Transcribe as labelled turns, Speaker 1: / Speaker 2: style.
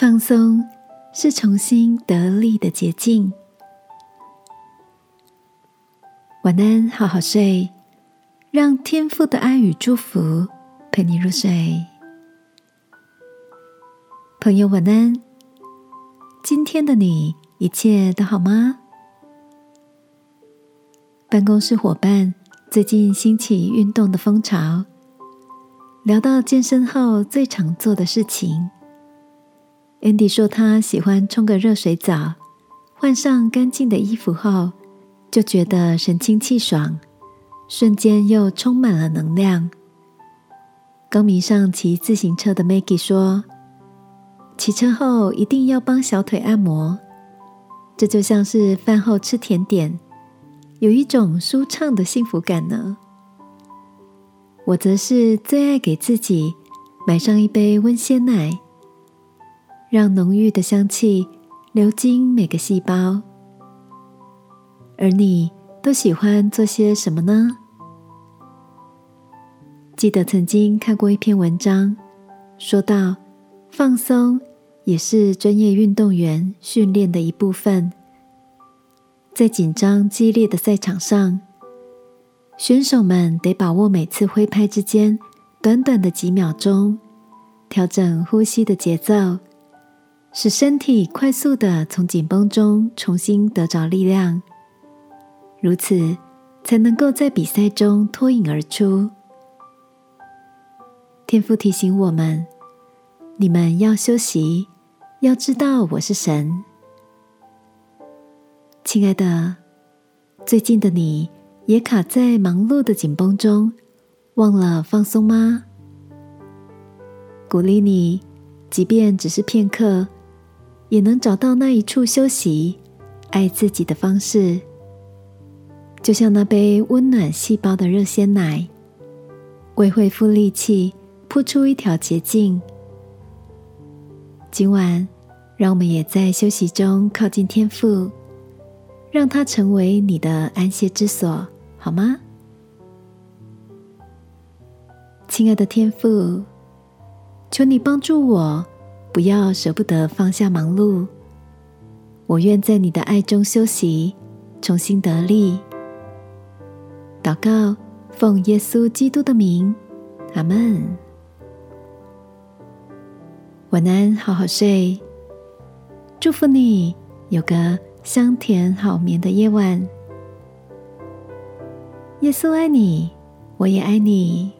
Speaker 1: 放松是重新得力的捷径。晚安，好好睡，让天父的爱与祝福陪你入睡。朋友，晚安。今天的你一切都好吗？办公室伙伴最近兴起运动的风潮，聊到健身后最常做的事情。Andy 说他喜欢冲个热水澡，换上干净的衣服后，就觉得神清气爽，瞬间又充满了能量。刚迷上骑自行车的 Maggie 说。骑车后一定要帮小腿按摩，这就像是饭后吃甜点，有一种舒畅的幸福感呢。我则是最爱给自己买上一杯温鲜奶，让浓郁的香气流经每个细胞。而你都喜欢做些什么呢？记得曾经看过一篇文章，说到放松。也是专业运动员训练的一部分。在紧张激烈的赛场上，选手们得把握每次挥拍之间短短的几秒钟，调整呼吸的节奏，使身体快速的从紧绷中重新得着力量，如此才能够在比赛中脱颖而出。天父提醒我们。你们要休息，要知道我是神，亲爱的。最近的你也卡在忙碌的紧绷中，忘了放松吗？鼓励你，即便只是片刻，也能找到那一处休息、爱自己的方式。就像那杯温暖细胞的热鲜奶，为恢复力气铺出一条捷径。今晚，让我们也在休息中靠近天赋，让它成为你的安歇之所，好吗？亲爱的天赋，求你帮助我，不要舍不得放下忙碌。我愿在你的爱中休息，重新得力。祷告，奉耶稣基督的名，阿门。晚安，好好睡。祝福你有个香甜好眠的夜晚。耶稣爱你，我也爱你。